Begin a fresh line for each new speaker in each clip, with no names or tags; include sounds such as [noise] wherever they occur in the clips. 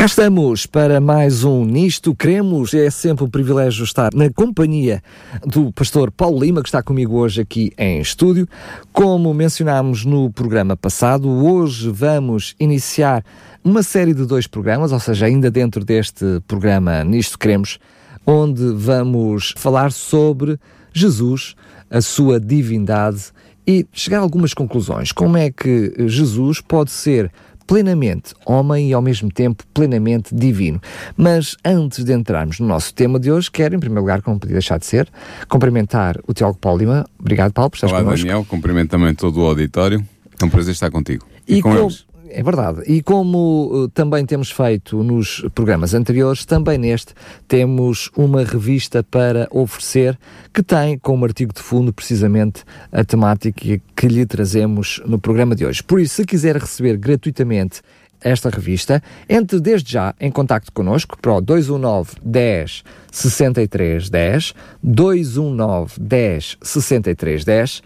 Cá estamos para mais um Nisto Cremos. É sempre um privilégio estar na companhia do pastor Paulo Lima, que está comigo hoje aqui em estúdio. Como mencionámos no programa passado, hoje vamos iniciar uma série de dois programas, ou seja, ainda dentro deste programa Nisto Cremos, onde vamos falar sobre Jesus, a sua divindade e chegar a algumas conclusões. Como é que Jesus pode ser plenamente homem e ao mesmo tempo plenamente divino. Mas antes de entrarmos no nosso tema de hoje, quero, em primeiro lugar, como podia deixar de ser, cumprimentar o Tiago Paulo Lima. Obrigado, Paulo, por estar
Olá,
connosco.
Daniel. Cumprimento também todo o auditório. É um prazer estar contigo.
E,
E, com
como-
eles.
É verdade. E como uh, também temos feito nos programas anteriores, também neste temos uma revista para oferecer que tem como artigo de fundo precisamente a temática que lhe trazemos no programa de hoje. Por isso, se quiser receber gratuitamente esta revista, entre desde já em contacto connosco para o 219 10 63 10, 219 10 63 10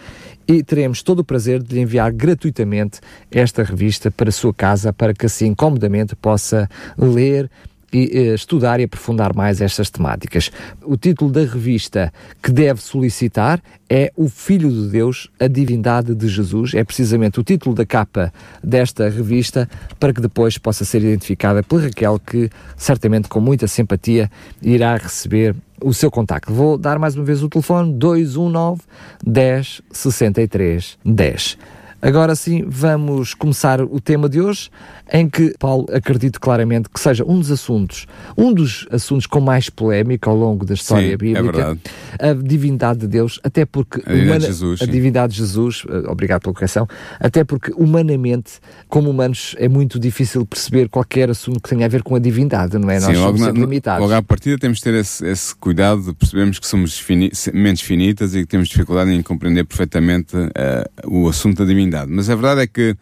e teremos todo o prazer de lhe enviar gratuitamente esta revista para a sua casa, para que assim comodamente possa ler e estudar e aprofundar mais estas temáticas. O título da revista que deve solicitar é O Filho de Deus, a Divindade de Jesus. É precisamente o título da capa desta revista para que depois possa ser identificada pela Raquel, que certamente com muita simpatia irá receber o seu contacto. Vou dar mais uma vez o telefone 219 10 63 10. Agora sim, vamos começar o tema de hoje, em que Paulo acredito claramente que seja um dos assuntos, um dos assuntos com mais polémica ao longo da história
Sim, é
bíblica,
verdade.
a divindade de Deus, até porque
A divindade de Jesus,
a divindade de Jesus, eh, obrigado pela correção, até porque humanamente, como humanos, é muito difícil perceber qualquer assunto que tenha a ver com a divindade, não é? Nós
Sim, logo,
somos limitados.
logo à partida temos de ter esse, esse cuidado de percebermos que somos fini, mentes finitas e que temos dificuldade em compreender perfeitamente eh, o assunto da divindade. Mas a verdade é que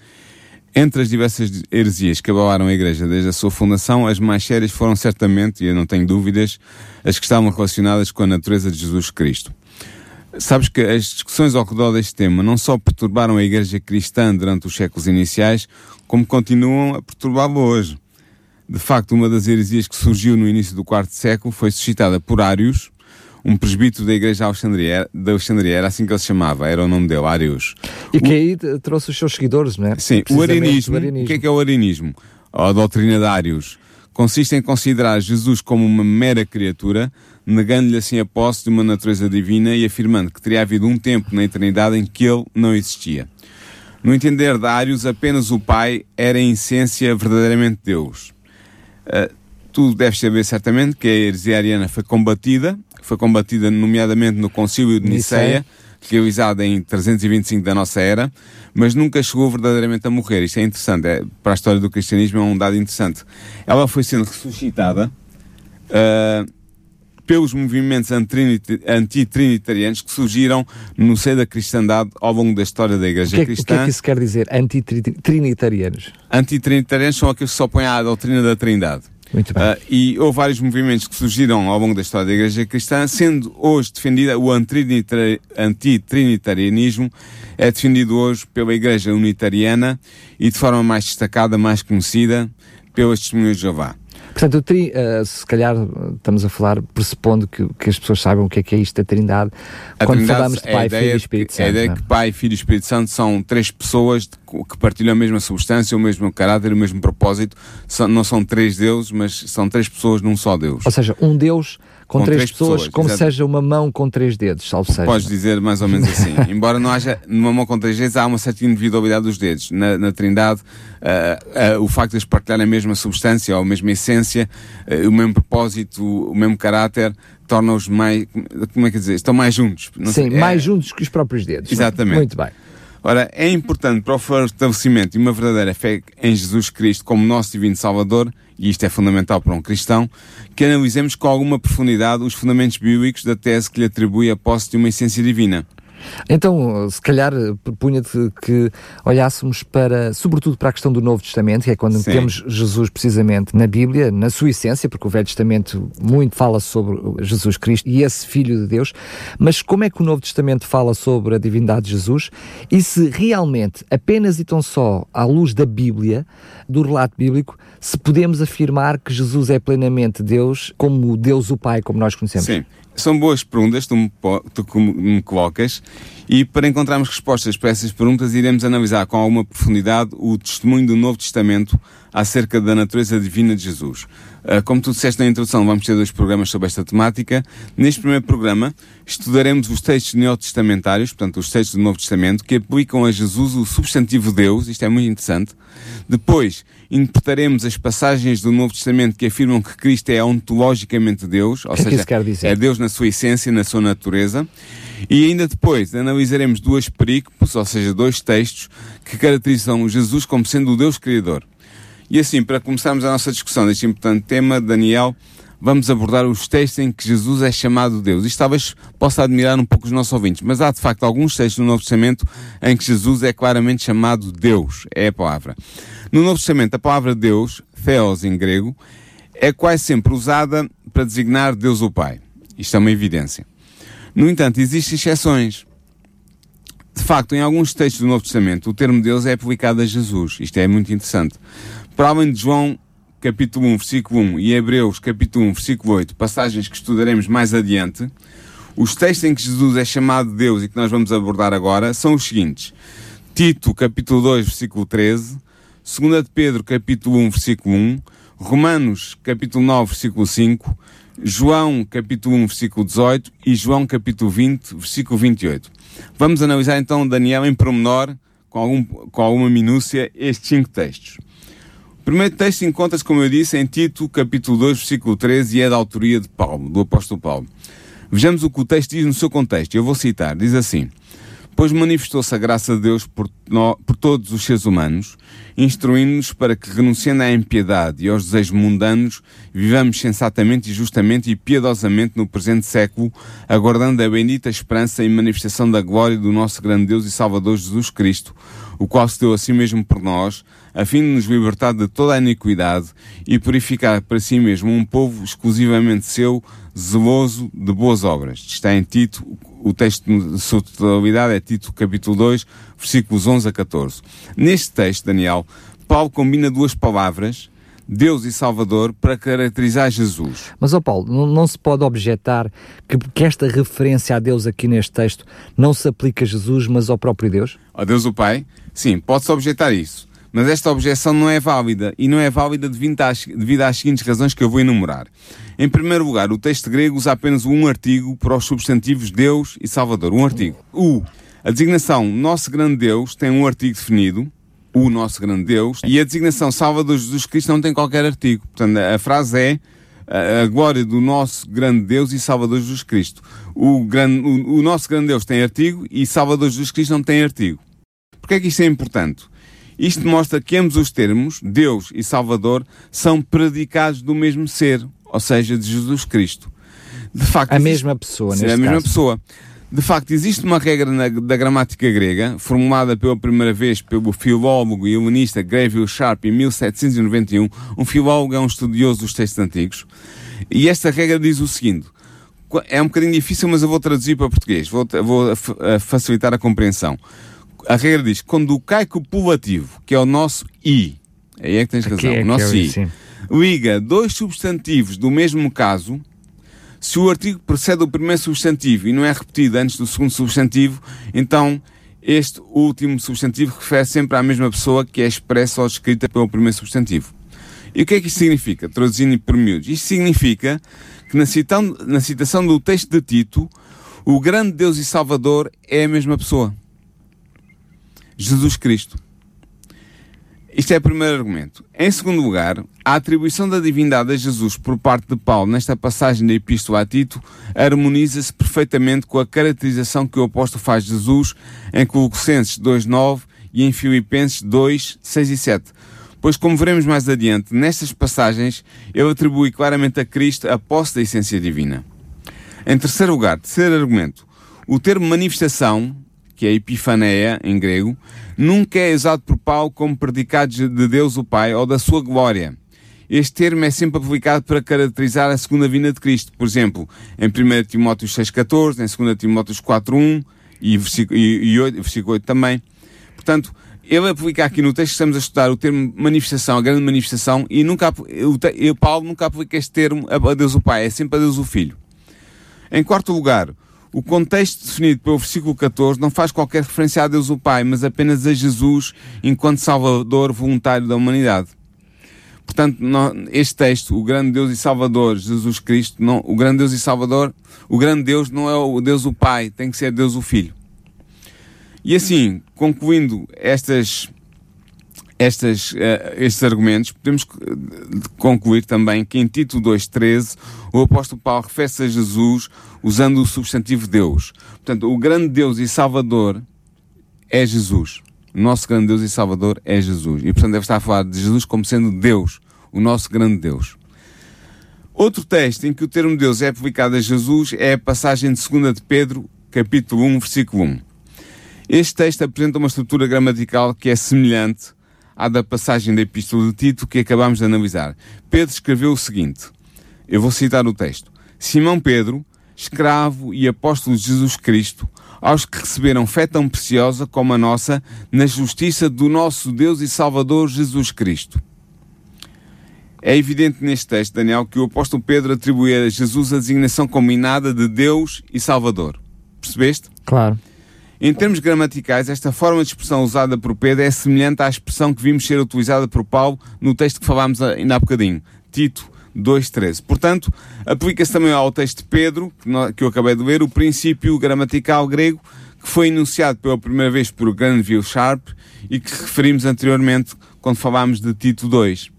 entre as diversas heresias que abalaram a Igreja desde a sua fundação, as mais sérias foram certamente, e eu não tenho dúvidas, as que estavam relacionadas com a natureza de Jesus Cristo. Sabes que as discussões ao redor deste tema não só perturbaram a Igreja cristã durante os séculos iniciais, como continuam a perturbá-la hoje. De facto, uma das heresias que surgiu no início do quarto século foi suscitada por Arius, um presbítero da Igreja Alexandria, da Alexandria, era assim que ele se chamava, era o nome dele, Arius.
E que aí eh, trouxe os seus seguidores, não é?
Sim, o arianismo,
o arianismo.
o que é que é o arianismo? A doutrina de Arius? Consiste em considerar Jesus como uma mera criatura, negando-lhe assim a posse de uma natureza divina e afirmando que teria havido um tempo na eternidade em que ele não existia. No entender de Arius, apenas o Pai era em essência verdadeiramente Deus. Uh, tu deves saber certamente que a heresia ariana foi combatida, foi combatida nomeadamente no concílio de Niceia, realizado em 325 da nossa era, mas nunca chegou verdadeiramente a morrer. Isto é interessante, é, para a história do cristianismo é um dado interessante. Ela foi sendo ressuscitada uh, pelos movimentos antitrinitarianos que surgiram no seio da cristandade ao longo da história da
O
Igreja
que, é, que- o
Cristã.
que é que isso quer dizer? Antitrinitarianos.
Antitrinitarianos são aqueles que se opõem à doutrina da Trindade.
Muito bem.
Ah, e houve vários movimentos que surgiram ao longo da história da Igreja Cristã, sendo hoje defendida o antitrinitarianismo, é defendido hoje pela Igreja Unitariana e de forma mais destacada, mais conhecida, pelas Testemunhas de Jeová.
Portanto, o tri, eh, se calhar estamos a falar pressupondo que, que as pessoas saibam o que é que é isto da Trindade,
A
quando
Trindade
falamos de
é
Pai, Filho e Espírito
que-
Santo.
É a ideia
é?
que Pai, Filho e Espírito Santo são três pessoas que partilham a mesma substância, o mesmo caráter, o mesmo propósito. São- não são três deuses, mas são três pessoas num só Deus.
Ou seja, um Deus com,
Com
três,
três
pessoas,
pessoas,
como
exato.
seja uma mão com três dedos, salvo seja.
Podes dizer mais ou menos assim. [laughs] Embora não haja, numa mão com três dedos, há uma certa individualidade dos dedos. Na, na Trindade, ah, ah, o facto de eles partilharem a mesma substância, ou a mesma essência, ah, o mesmo propósito, o mesmo caráter, torna-os mais, como é que dizer, estão mais juntos. Não
Sim,
sei, é-
mais juntos que os próprios dedos. é?
Exatamente.
Muito bem.
Ora, é importante para o fortalecimento de uma verdadeira fé em Jesus Cristo como nosso divino Salvador, e isto é fundamental para um cristão, que analisemos com alguma profundidade os fundamentos bíblicos da tese que lhe atribui a posse de uma essência divina.
Então, se calhar, propunha-te que olhássemos para, sobretudo para a questão do Novo Testamento, que é quando Sim. temos Jesus precisamente na Bíblia, na sua essência, porque o Velho Testamento muito fala sobre Jesus Cristo e esse Filho de Deus, mas como é que o Novo Testamento fala sobre a divindade de Jesus e se realmente, apenas e tão só à luz da Bíblia, do relato bíblico, se podemos afirmar que Jesus é plenamente Deus, como Deus o Pai, como nós conhecemos?
Sim. São boas perguntas, tu me, tu me colocas, e para encontrarmos respostas para essas perguntas, iremos analisar com alguma profundidade o testemunho do Novo Testamento acerca da natureza divina de Jesus. Ah, como tu disseste na introdução, vamos ter dois programas sobre esta temática. Neste primeiro programa, estudaremos os textos neotestamentários, portanto, os textos do Novo Testamento, que aplicam a Jesus o substantivo Deus, isto é muito interessante. Depois, interpretaremos as passagens do Novo Testamento que afirmam que Cristo é ontologicamente Deus, ou
que
seja,
que
é Deus na sua essência, na sua natureza. E ainda depois analisaremos duas perícopos, ou seja, dois textos que caracterizam Jesus como sendo o Deus Criador. E assim, para começarmos a nossa discussão deste importante tema, Daniel, vamos abordar os textos em que Jesus é chamado Deus. Isto talvez possa admirar um pouco os nossos ouvintes, mas há de facto alguns textos no Novo Testamento em que Jesus é claramente chamado Deus, é a palavra. No Novo Testamento, a palavra Deus, Theos em grego, é quase sempre usada para designar Deus o Pai. Isto é uma evidência. No entanto, existem exceções. De facto, em alguns textos do Novo Testamento, o termo Deus é aplicado a Jesus. Isto é muito interessante. Para além de João capítulo 1, versículo 1 e Hebreus capítulo 1, versículo 8, passagens que estudaremos mais adiante, os textos em que Jesus é chamado de Deus e que nós vamos abordar agora são os seguintes. Tito capítulo 2, versículo 13, 2 de Pedro capítulo 1, versículo 1, Romanos capítulo 9, versículo 5, João capítulo 1, versículo 18 e João capítulo 20, versículo 28. Vamos analisar então Daniel em pormenor, com, algum, com alguma minúcia, estes cinco textos. O primeiro texto encontra-se, como eu disse, em Tito, capítulo 2, versículo 13, e é da autoria de Paulo, do apóstolo Paulo. Vejamos o que o texto diz no seu contexto. Eu vou citar. Diz assim: Pois manifestou-se a graça de Deus por, no, por todos os seres humanos, instruindo-nos para que, renunciando à impiedade e aos desejos mundanos, vivamos sensatamente e justamente e piedosamente no presente século, aguardando a bendita esperança e manifestação da glória do nosso grande Deus e Salvador Jesus Cristo, o qual se deu a si mesmo por nós, a fim de nos libertar de toda a iniquidade e purificar para si mesmo um povo exclusivamente seu, zeloso de boas obras. Está em Tito, o texto de sua totalidade é Tito capítulo 2, versículos 11 a 14. Neste texto, Daniel, Paulo combina duas palavras, Deus e Salvador para caracterizar Jesus.
Mas, ó Paulo, não, não, se pode objetar que, que, esta referência a Deus aqui neste texto não se aplica a Jesus, mas ao próprio Deus?
A Deus o Pai? Sim, pode-se objetar isso. Mas esta objeção não é válida, e não é válida devido às, devido às seguintes razões que eu vou enumerar. Em primeiro lugar, o texto grego usa apenas um artigo para os substantivos Deus e Salvador. Um artigo. O. A designação Nosso Grande Deus tem um artigo definido, o nosso grande Deus, e a designação Salvador Jesus Cristo não tem qualquer artigo. Portanto, a frase é a glória do nosso grande Deus e Salvador Jesus Cristo. O, grande, o, o nosso grande Deus tem artigo e Salvador Jesus Cristo não tem artigo. Porquê é que isto é importante? Isto mostra que ambos os termos, Deus e Salvador, são predicados do mesmo ser, ou seja, de Jesus Cristo.
De facto, a existe... mesma pessoa, neste
É a mesma pessoa. De facto, existe uma regra na, da gramática grega, formulada pela primeira vez pelo filólogo e helenista Greville Sharp em 1791. Um filólogo é um estudioso dos textos antigos. E esta regra diz o seguinte: é um bocadinho difícil, mas eu vou traduzir para português, vou, vou facilitar a compreensão a regra diz quando o cai copulativo, que é o nosso i, aí é que tens razão, é o nosso é i, sim. Liga dois substantivos do mesmo caso, se o artigo precede o primeiro substantivo e não é repetido antes do segundo substantivo, então este último substantivo refere sempre à mesma pessoa que é expressa ou descrita pelo primeiro substantivo. E o que é que isto significa? Traduzindo por miúdos. Isto significa que na, na citação do texto de Tito, o grande Deus e Salvador é a mesma pessoa. Jesus Cristo. Isto é o primeiro argumento. Em segundo lugar, a atribuição da divindade a Jesus por parte de Paulo nesta passagem da Epístola a Tito harmoniza-se perfeitamente com a caracterização que o apóstolo faz de Jesus em Colossenses 2.9 e em Filipenses 2, 6 e 7. Pois, como veremos mais adiante, nestas passagens, ele atribui claramente a Cristo a posse da essência divina. Em terceiro lugar, terceiro argumento, O termo manifestação, que é epifaneia em grego, nunca é usado por Paulo como predicado de Deus o Pai ou da sua glória. Este termo é sempre aplicado para caracterizar a segunda vinda de Cristo. Por exemplo, em 1 Timóteo 6,14, em 2 Timóteo 4,1 e versículo, e, e 8, versículo 8 também. Portanto, ele aplica aqui no texto que estamos a estudar o termo manifestação, a grande manifestação, e nunca, o, Paulo nunca aplica este termo a Deus o Pai, é sempre a Deus o Filho. Em quarto lugar, o contexto definido pelo versículo 14 não faz qualquer referência a Deus o Pai, mas apenas a Jesus enquanto Salvador voluntário da humanidade. Portanto, este texto, o grande Deus e Salvador, Jesus Cristo, não, o grande Deus e Salvador, o grande Deus não é o Deus o Pai, tem que ser Deus o Filho. E assim, concluindo estas, estas, uh, estes argumentos, podemos concluir também que em Tito 2.13 o apóstolo Paulo refere-se a Jesus usando o substantivo Deus. Portanto, o grande Deus e Salvador é Jesus. O nosso grande Deus e Salvador é Jesus. E portanto deve estar a falar de Jesus como sendo Deus, o nosso grande Deus. Outro texto em que o termo Deus é aplicado a Jesus é a passagem de 2 de Pedro, capítulo 1, versículo 1. Este texto apresenta uma estrutura gramatical que é semelhante à da passagem da Epístola de Tito que acabamos de analisar. Pedro escreveu o seguinte: eu vou citar o texto. Simão Pedro, escravo e apóstolo de Jesus Cristo, aos que receberam fé tão preciosa como a nossa, na justiça do nosso Deus e Salvador Jesus Cristo. É evidente neste texto, Daniel, que o apóstolo Pedro atribui a Jesus a designação combinada de Deus e Salvador. Percebeste?
Claro.
Em termos gramaticais, esta forma de expressão usada por Pedro é semelhante à expressão que vimos ser utilizada por Paulo no texto que falámos ainda há bocadinho. Tito 2.13. Portanto, aplica-se também ao texto de Pedro, que eu acabei de ler, o princípio gramatical grego, que foi enunciado pela primeira vez por Granville Sharp e que referimos anteriormente quando falámos de Tito 2.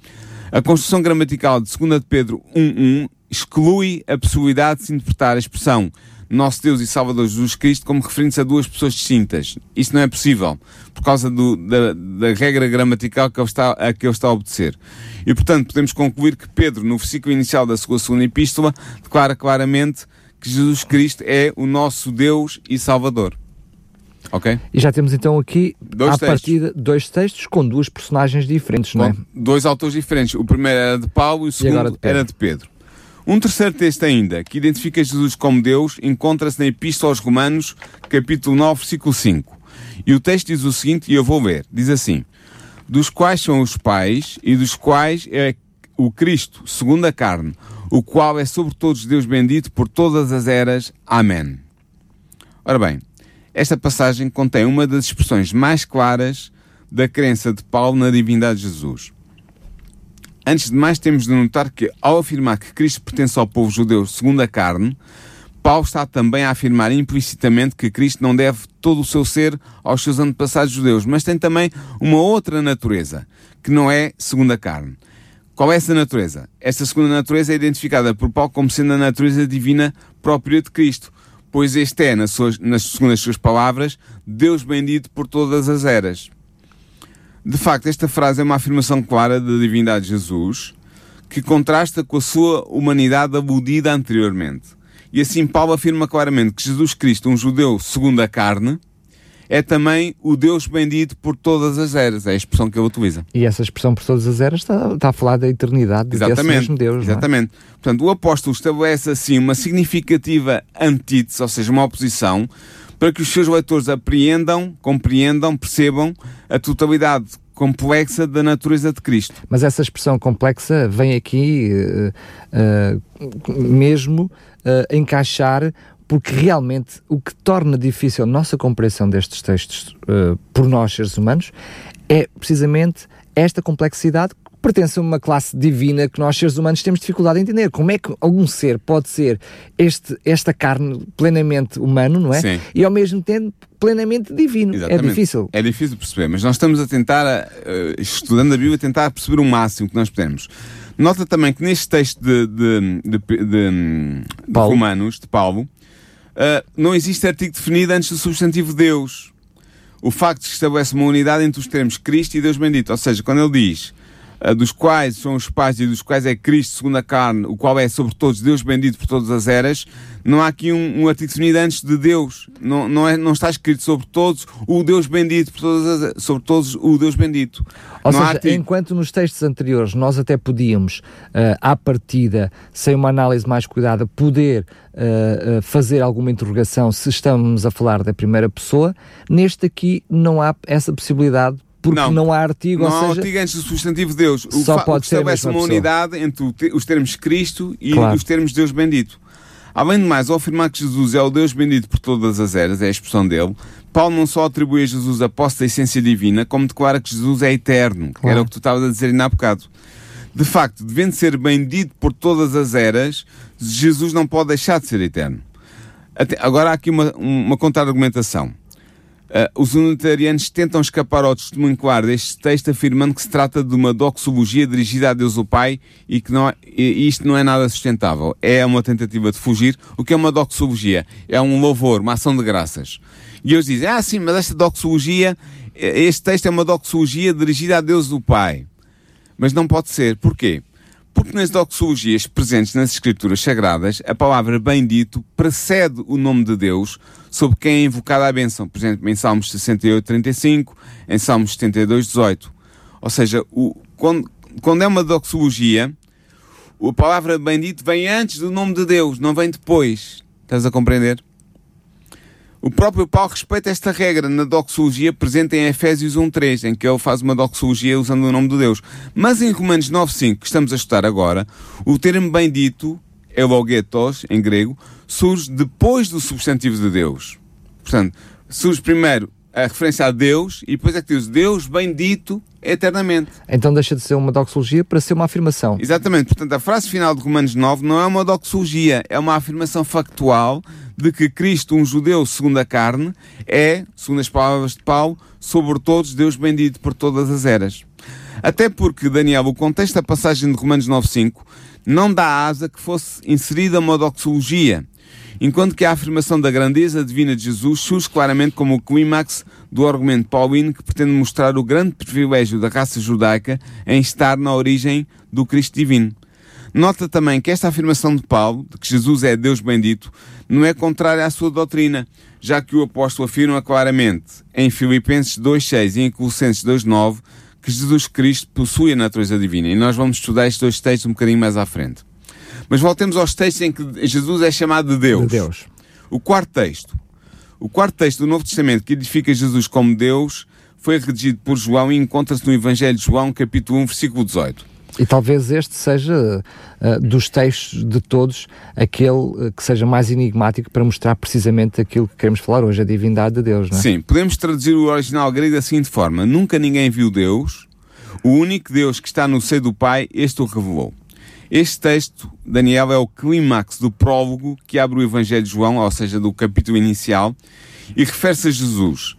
A construção gramatical de 2 de Pedro 1.1 exclui a possibilidade de se interpretar a expressão nosso Deus e Salvador Jesus Cristo como referindo-se a duas pessoas distintas. Isso não é possível, por causa do, da, da, regra gramatical que ele está, a que ele está a obedecer. E, portanto, podemos concluir que Pedro, no versículo inicial da sua segunda epístola, declara claramente que Jesus Cristo é o nosso Deus e Salvador. Ok?
E já temos então aqui, dois à textos. partida, dois textos com duas personagens diferentes, não é?
Dois autores diferentes. O primeiro era de Paulo e o segundo e de era de Pedro. Um terceiro texto ainda, que identifica Jesus como Deus, encontra-se na Epístola aos Romanos, capítulo 9, versículo 5. E o texto diz o seguinte, e eu vou ler. Diz assim, dos quais são os pais, e dos quais é o Cristo, segundo a carne, o qual é sobre todos Deus bendito por todas as eras. Amém. Ora bem, esta passagem contém uma das expressões mais claras da crença de Paulo na divindade de Jesus. Antes de mais, temos de notar que, ao afirmar que Cristo pertence ao povo judeu segundo a carne, Paulo está também a afirmar implicitamente que Cristo não deve todo o seu ser aos seus antepassados judeus, mas tem também uma outra natureza, que não é segundo a carne. Qual é essa natureza? Esta segunda natureza é identificada por Paulo como sendo a natureza divina própria de Cristo, pois este é, nas, suas, nas segundo as suas palavras, Deus bendito por todas as eras. De facto, esta frase é uma afirmação clara da divindade de Jesus, que contrasta com a sua humanidade aludida anteriormente. E assim Paulo afirma claramente que Jesus Cristo, um judeu segundo a carne, é também o Deus bendito por todas as eras. É a expressão que ele utiliza.
E essa expressão por todas as eras está, está a falar da eternidade de exatamente, mesmo Deus.
É? Exatamente. É? Portanto, o apóstolo estabelece assim uma significativa antítese, ou seja, uma oposição, para que os seus leitores apreendam, compreendam, percebam a totalidade complexa da natureza de Cristo.
Mas essa expressão complexa vem aqui uh, uh, mesmo uh, encaixar porque realmente o que torna difícil a nossa compreensão destes textos por nós, seres humanos, é precisamente esta complexidade pertence a uma classe divina que nós, seres humanos, temos dificuldade em entender. Como é que algum ser pode ser este, esta carne plenamente humano, não é? Sim. E ao mesmo tempo plenamente divino. É Exatamente. É difícil.
É difícil perceber, mas nós estamos a tentar, uh, estudando a Bíblia, a tentar perceber o máximo que nós podemos. Nota também que neste texto de, de, de, de Romanos, de Paulo, uh, não existe artigo definido antes do substantivo Deus. O facto de que estabelece uma unidade entre os termos Cristo e Deus bendito. Ou seja, quando ele diz dos quais são os pais e dos quais é Cristo segundo a carne, o qual é sobre todos Deus bendito por todas as eras, não há aqui um, um artigo definido antes de Deus. Não, não, é, não está escrito sobre todos o Deus bendito por todas as, sobre todos o Deus bendito.
Ou
não
seja, enquanto nos textos anteriores nós até podíamos, uh, à partida, sem uma análise mais cuidada, poder uh, uh, fazer alguma interrogação se estamos a falar da primeira pessoa, neste aqui não há essa possibilidade porque não, não há artigo,
não há artigo antes do substantivo Deus.
O só pode ser
estabelece uma
pessoa.
unidade entre os termos Cristo e
Claro.
os termos Deus bendito. Além de mais, ao afirmar que Jesus é o Deus bendito por todas as eras, é a expressão dele, Paulo não só atribui a Jesus a posse da essência divina, como declara que Jesus é eterno, que
Claro.
era o que tu estavas a dizer ainda há bocado. De facto, devendo ser bendito por todas as eras, Jesus não pode deixar de ser eterno. Até- agora há aqui uma, uma contra-argumentação. Uh, os unitarianos tentam escapar ao testemunho claro deste texto afirmando que se trata de uma doxologia dirigida a Deus o Pai e que não e isto não é nada sustentável. É uma tentativa de fugir. O que é uma doxologia? É um louvor, uma ação de graças. E eles dizem, ah sim, mas esta doxologia, eh, este texto é uma doxologia dirigida a Deus o Pai. Mas não pode ser. Porquê? Porque nas doxologias presentes nas Escrituras Sagradas, a palavra bendito precede o nome de Deus sobre quem é invocada a bênção. Por exemplo, em Salmos 68, 35, em Salmos 72, 18. Ou seja, o- quando, quando é uma doxologia, a palavra bendito vem antes do nome de Deus, não vem depois. Estás a compreender? O próprio Paulo respeita esta regra na doxologia presente em Efésios 1.3, em que ele faz uma doxologia usando o nome de Deus. Mas em Romanos 9.5, que estamos a estudar agora, o termo bendito, elogetos, em grego, surge depois do substantivo de Deus. Portanto, surge primeiro a referência a Deus e depois é que diz Deus bendito eternamente.
então deixa de ser uma doxologia para ser uma afirmação.
Exatamente. Portanto, a frase final de Romanos 9 não é uma doxologia, é uma afirmação factual de que Cristo, um judeu segundo a carne, é, segundo as palavras de Paulo, sobre todos Deus bendito por todas as eras. Até porque, Daniel, o contexto da passagem de Romanos 9.5 não dá asa que fosse inserida uma doxologia, enquanto que a afirmação da grandeza divina de Jesus surge claramente como o clímax do argumento paulino que pretende mostrar o grande privilégio da raça judaica em estar na origem do Cristo divino. Nota também que esta afirmação de Paulo, de que Jesus é Deus bendito, não é contrária à sua doutrina, já que o apóstolo afirma claramente em Filipenses 2.6 e em Colossenses 2.9 que Jesus Cristo possui a natureza divina. E nós vamos estudar estes dois textos um bocadinho mais à frente. Mas voltemos aos textos em que Jesus é chamado de Deus.
De Deus.
O quarto texto. O quarto texto do Novo Testamento que identifica Jesus como Deus foi redigido por João e encontra-se no Evangelho de João, capítulo 1, versículo 18.
E talvez este seja, uh, dos textos de todos, aquele uh, que seja mais enigmático para mostrar precisamente aquilo que queremos falar hoje, a divindade de Deus, não é?
Sim, podemos traduzir o original grego da seguinte forma: Nunca ninguém viu Deus, o único Deus que está no seio do Pai, este o revelou. Este texto, Daniel, é o clímax do prólogo que abre o Evangelho de João, ou seja, do capítulo inicial, e refere-se a Jesus.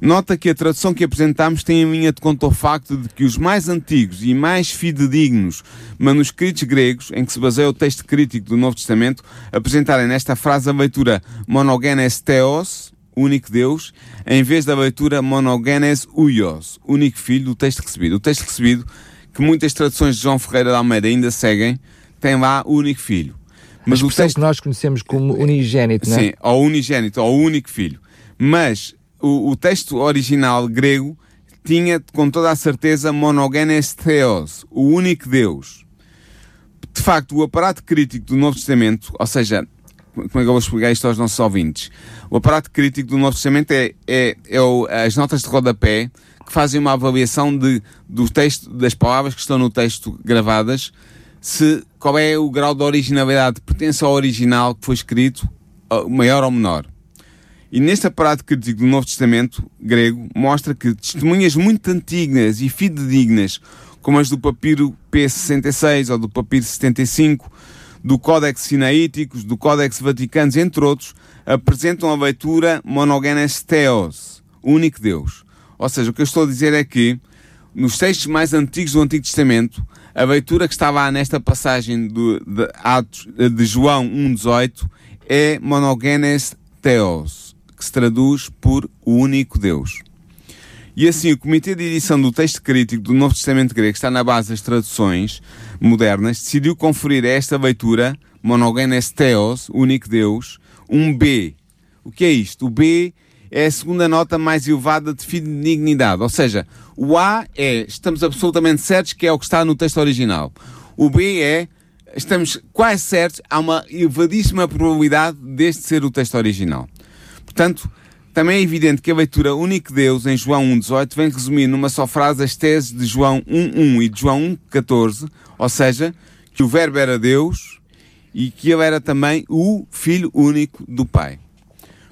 Nota que a tradução que apresentamos tem em linha de conta o facto de que os mais antigos e mais fidedignos manuscritos gregos, em que se baseia o texto crítico do Novo Testamento, apresentarem nesta frase a leitura monogenes theos, único Deus, em vez da leitura monogenes uios, único filho do texto recebido. O texto recebido, que muitas traduções de João Ferreira de Almeida ainda seguem, tem lá o único filho.
Mas
o
texto que nós conhecemos como unigénito, não é?
Sim, ao unigênito, ao único filho. Mas o, o texto original grego tinha com toda a certeza monogenes theos, o único Deus. De facto, o aparato crítico do Novo Testamento, ou seja, como é que eu vou explicar isto aos nossos ouvintes? O aparato crítico do Novo Testamento é, é, é o- as notas de rodapé que fazem uma avaliação de, do texto, das palavras que estão no texto gravadas, se, qual é o grau de originalidade, pertence ao original que foi escrito, maior ou menor. E neste aparato crítico do Novo Testamento grego, mostra que testemunhas muito antigas e fidedignas, como as do papiro P66 ou do papiro 75, do Códex Sinaíticos, do Códex Vaticanos, entre outros, apresentam a leitura monogenes theos, único Deus. Ou seja, o que eu estou a dizer é que, nos textos mais antigos do Antigo Testamento, a leitura que está lá nesta passagem do, de, Atos, de João 1,18 é monogenes theos, que se traduz por o único Deus. E assim, o Comitê de Edição do Texto Crítico do Novo Testamento Grego, que está na base das traduções modernas, decidiu conferir a esta leitura, Monogenes Theos, único Deus, um B. O que é isto? O B é a segunda nota mais elevada de dignidade. Ou seja, o A é, estamos absolutamente certos que é o que está no texto original. O B é, estamos quase certos, há uma elevadíssima probabilidade deste ser o texto original. Portanto, também é evidente que a leitura único Deus em João 1.18 vem resumir numa só frase as teses de João 1.1 e de João 1.14, ou seja, que o verbo era Deus e que ele era também o Filho único do Pai.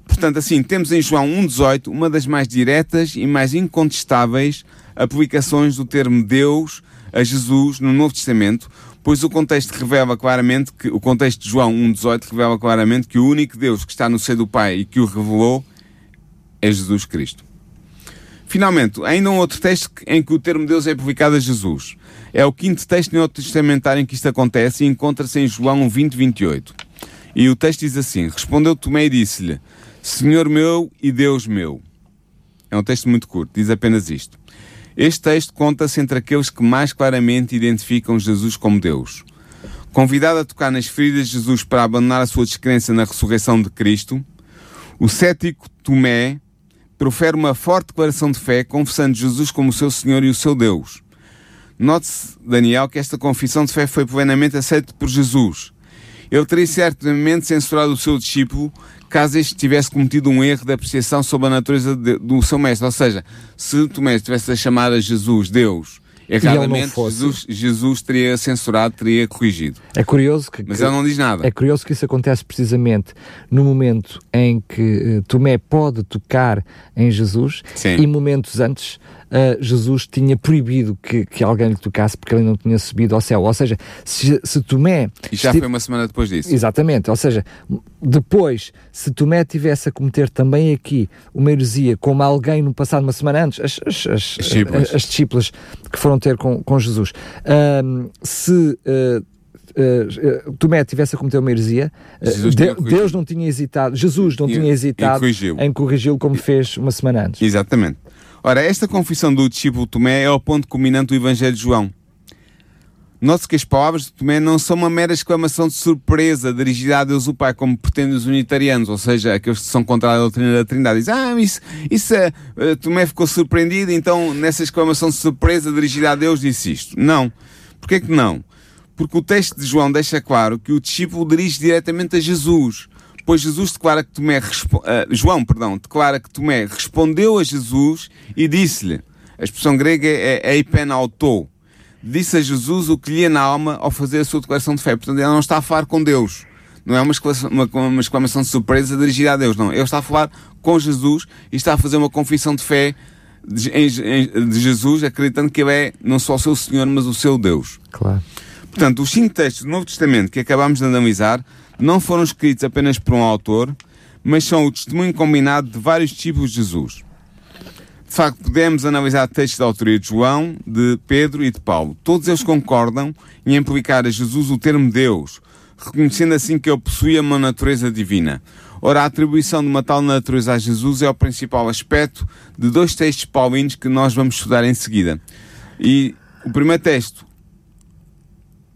Portanto, assim, temos em João 1.18 uma das mais diretas e mais incontestáveis aplicações do termo Deus a Jesus no Novo Testamento, pois o contexto revela claramente que, o contexto de João 1.18 revela claramente que o único Deus que está no seio do Pai e que o revelou é Jesus Cristo. Finalmente, ainda um outro texto em que o termo Deus é publicado a Jesus. É o quinto texto no Novo Testamentário em que isto acontece e encontra-se em João 20, 28. E o texto diz assim: Respondeu Tomé e disse-lhe: Senhor meu e Deus meu. É um texto muito curto, diz apenas isto. Este texto conta-se entre aqueles que mais claramente identificam Jesus como Deus. Convidado a tocar nas feridas de Jesus para abandonar a sua descrença na ressurreição de Cristo, o cético Tomé profere uma forte declaração de fé, confessando Jesus como o seu Senhor e o seu Deus. Note-se, Daniel, que esta confissão de fé foi plenamente aceita por Jesus. Ele teria certamente censurado o seu discípulo caso este tivesse cometido um erro de apreciação sobre a natureza de, do seu mestre. Ou seja, se Tomé estivesse a chamar a Jesus Deus erradamente, Jesus, Jesus teria censurado, teria corrigido.
É curioso que.
Mas ele não diz nada.
É curioso que isso acontece precisamente no momento em que uh, Tomé pode tocar em Jesus
Sim.
e momentos antes uh, Jesus tinha proibido que, que alguém lhe tocasse porque ele não tinha subido ao céu. Ou seja, se, se Tomé.
E já foi uma semana depois disso.
Exatamente. Ou seja, depois, se Tomé tivesse a cometer também aqui uma heresia, como alguém no passado, uma semana antes, as, as, as, as, as discípulas que foram ter com, com Jesus, uh, se. Uh, uh, Tomé tivesse a cometer uma heresia, de, Deus não tinha hesitado, Jesus não e, tinha hesitado em corrigi-lo como fez uma semana antes.
Exatamente. Ora, esta confissão do discípulo Tomé é o ponto culminante do Evangelho de João. Note-se que as palavras de Tomé não são uma mera exclamação de surpresa dirigida a Deus o Pai, como pretendem os unitarianos, ou seja, aqueles que são contra a doutrina da Trindade. Dizem, ah, isso, isso uh, Tomé ficou surpreendido, então nessa exclamação de surpresa dirigida a Deus disse isto. Não. Porquê que não? Porque o texto de João deixa claro que o discípulo dirige diretamente a Jesus. Pois Jesus declara que Tomé, uh, João, perdão, declara que Tomé respondeu a Jesus e disse-lhe, a expressão grega é, é eipenautou, disse a Jesus o que lhe ia na alma ao fazer a sua declaração de fé. Portanto, ele não está a falar com Deus. Não é uma exclamação, uma, uma exclamação de surpresa dirigida a Deus, não. Ele está a falar com Jesus e está a fazer uma confissão de fé de, de Jesus, acreditando que ele é não só o seu Senhor, mas o seu Deus.
Claro.
Portanto, os cinco textos do Novo Testamento que acabamos de analisar não foram escritos apenas por um autor, mas são o testemunho combinado de vários tipos de Jesus. De facto, podemos analisar textos da autoria de João, de Pedro e de Paulo. Todos eles concordam em aplicar a Jesus o termo Deus, reconhecendo assim que ele possuía uma natureza divina. Ora, a atribuição de uma tal natureza a Jesus é o principal aspecto de dois textos paulinos que nós vamos estudar em seguida. E o primeiro texto,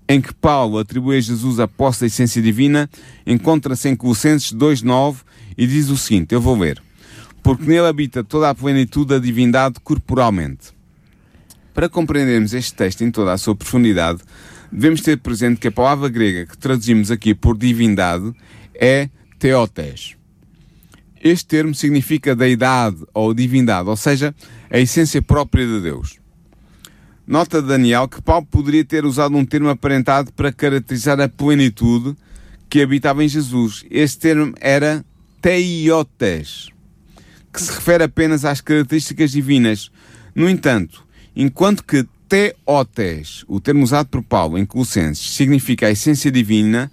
em que Paulo atribui a Jesus a posse da essência divina, encontra-se em Colossenses 2.9 e diz o seguinte, eu vou ler porque nele habita toda a plenitude da divindade corporalmente. Para compreendermos este texto em toda a sua profundidade, devemos ter presente que a palavra grega que traduzimos aqui por divindade é theotes. Este termo significa deidade ou divindade, ou seja, a essência própria de Deus. Nota Daniel que Paulo poderia ter usado um termo aparentado para caracterizar a plenitude que habitava em Jesus. Este termo era teiotes que se refere apenas às características divinas. No entanto, enquanto que teotes, o termo usado por Paulo em Colossenses, significa a essência divina,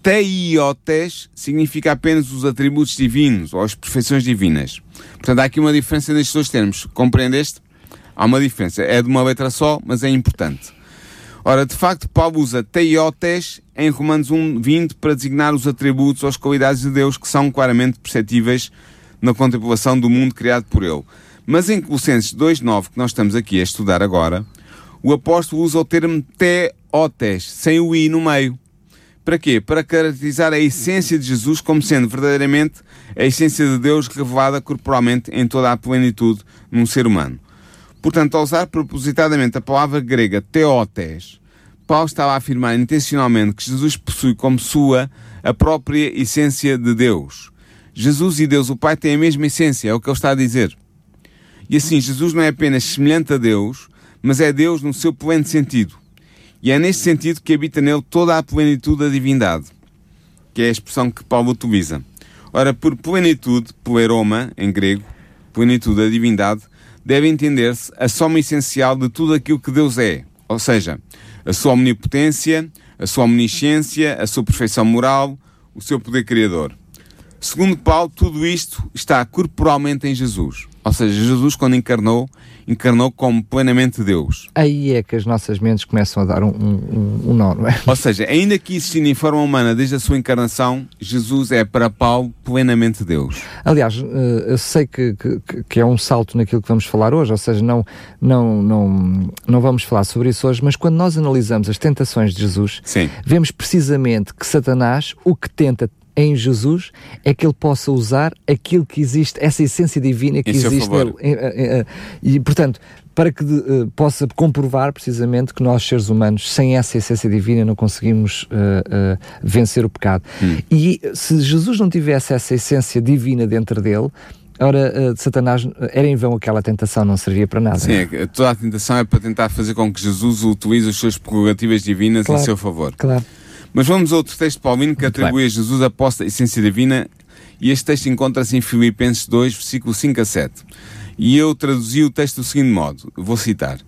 teiotes significa apenas os atributos divinos ou as perfeições divinas. Portanto, há aqui uma diferença nestes dois termos. Compreendeste? Há uma diferença. É de uma letra só, mas é importante. Ora, de facto, Paulo usa teiotes em Romanos 1, 20 para designar os atributos ou as qualidades de Deus que são claramente perceptíveis na contemplação do mundo criado por ele. Mas em Colossenses 2.9, que nós estamos aqui a estudar agora, o apóstolo usa o termo teotes, sem o i no meio. Para quê? Para caracterizar a essência de Jesus como sendo verdadeiramente a essência de Deus revelada corporalmente em toda a plenitude num ser humano. Portanto, ao usar propositadamente a palavra grega teotes, Paulo estava a afirmar intencionalmente que Jesus possui como sua a própria essência de Deus. Jesus e Deus o Pai têm a mesma essência, é o que ele está a dizer. E assim, Jesus não é apenas semelhante a Deus, mas é Deus no seu pleno sentido. E é neste sentido que habita nele toda a plenitude da divindade, que é a expressão que Paulo utiliza. Ora, por plenitude, pleroma, em grego, plenitude da divindade, deve entender-se a soma essencial de tudo aquilo que Deus é, ou seja, a sua omnipotência, a sua omnisciência, a sua perfeição moral, o seu poder criador. Segundo Paulo, tudo isto está corporalmente em Jesus. Ou seja, Jesus, quando encarnou, encarnou como plenamente Deus.
Aí é que as nossas mentes começam a dar um, um, um nó, não é?
Ou seja, ainda que existindo em forma humana desde a sua encarnação, Jesus é para Paulo plenamente Deus.
Aliás, eh, eu sei que, que, que, é um salto naquilo que vamos falar hoje, ou seja, não, não, não, não vamos falar sobre isso hoje, mas quando nós analisamos as tentações de Jesus,
Sim.
vemos precisamente que Satanás o que tenta em Jesus é que ele possa usar aquilo que existe, essa essência divina que existe nele. E, portanto, para que eh, possa comprovar precisamente que nós, seres humanos, sem essa essência divina, não conseguimos eh, eh, vencer o pecado. E se Jesus não tivesse essa essência divina dentro dele, ora, Satanás era em vão aquela tentação, não servia para nada.
Sim, é que toda a tentação é para tentar fazer com que Jesus utilize as suas prerrogativas divinas
Claro.
em seu favor.
Claro.
Mas vamos a outro texto paulino que
Muito
atribui a Jesus a posse da essência divina e este texto encontra-se em Filipenses 2, versículo 5 a 7. E eu traduzi o texto do seguinte modo, vou citar.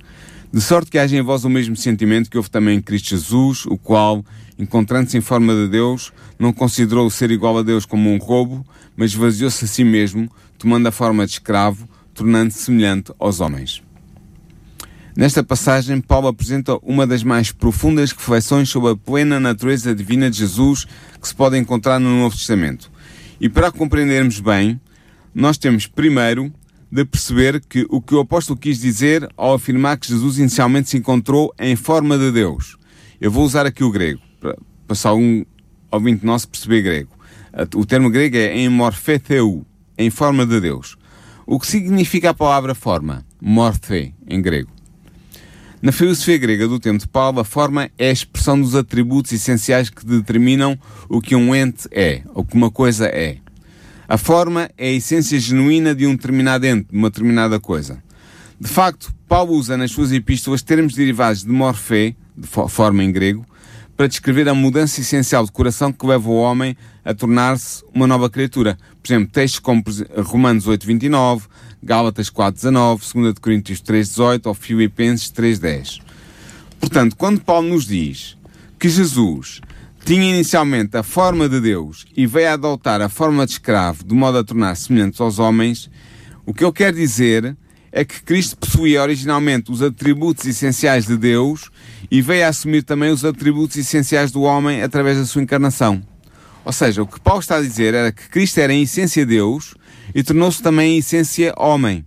De sorte que haja em vós o mesmo sentimento que houve também em Cristo Jesus, o qual, encontrando-se em forma de Deus, não considerou o ser igual a Deus como um roubo, mas esvaziou-se a si mesmo, tomando a forma de escravo, tornando-se semelhante aos homens. Nesta passagem, Paulo apresenta uma das mais profundas reflexões sobre a plena natureza divina de Jesus que se pode encontrar no Novo Testamento. E para compreendermos bem, nós temos primeiro de perceber que o que o apóstolo quis dizer ao afirmar que Jesus inicialmente se encontrou em forma de Deus. Eu vou usar aqui o grego, para passar um ouvinte nosso perceber grego. O termo grego é em morphetheu, em forma de Deus. O que significa a palavra forma? Morphe, em grego. Na filosofia grega do tempo de Paulo, a forma é a expressão dos atributos essenciais que determinam o que um ente é, ou que uma coisa é. A forma é a essência genuína de um determinado ente, de uma determinada coisa. De facto, Paulo usa nas suas epístolas termos derivados de morfé, de fo- forma em grego, para descrever a mudança essencial de coração que leva o homem a tornar-se uma nova criatura. Por exemplo, textos como Romanos 8.29, Gálatas 4.19, 2 de Coríntios 3.18 ou Filipenses 3.10. Portanto, quando Paulo nos diz que Jesus tinha inicialmente a forma de Deus e veio a adotar a forma de escravo de modo a tornar-se semelhante aos homens, o que ele quer dizer é que Cristo possuía originalmente os atributos essenciais de Deus e veio a assumir também os atributos essenciais do homem através da sua encarnação. Ou seja, o que Paulo está a dizer era que Cristo era em essência Deus e tornou-se também em essência homem.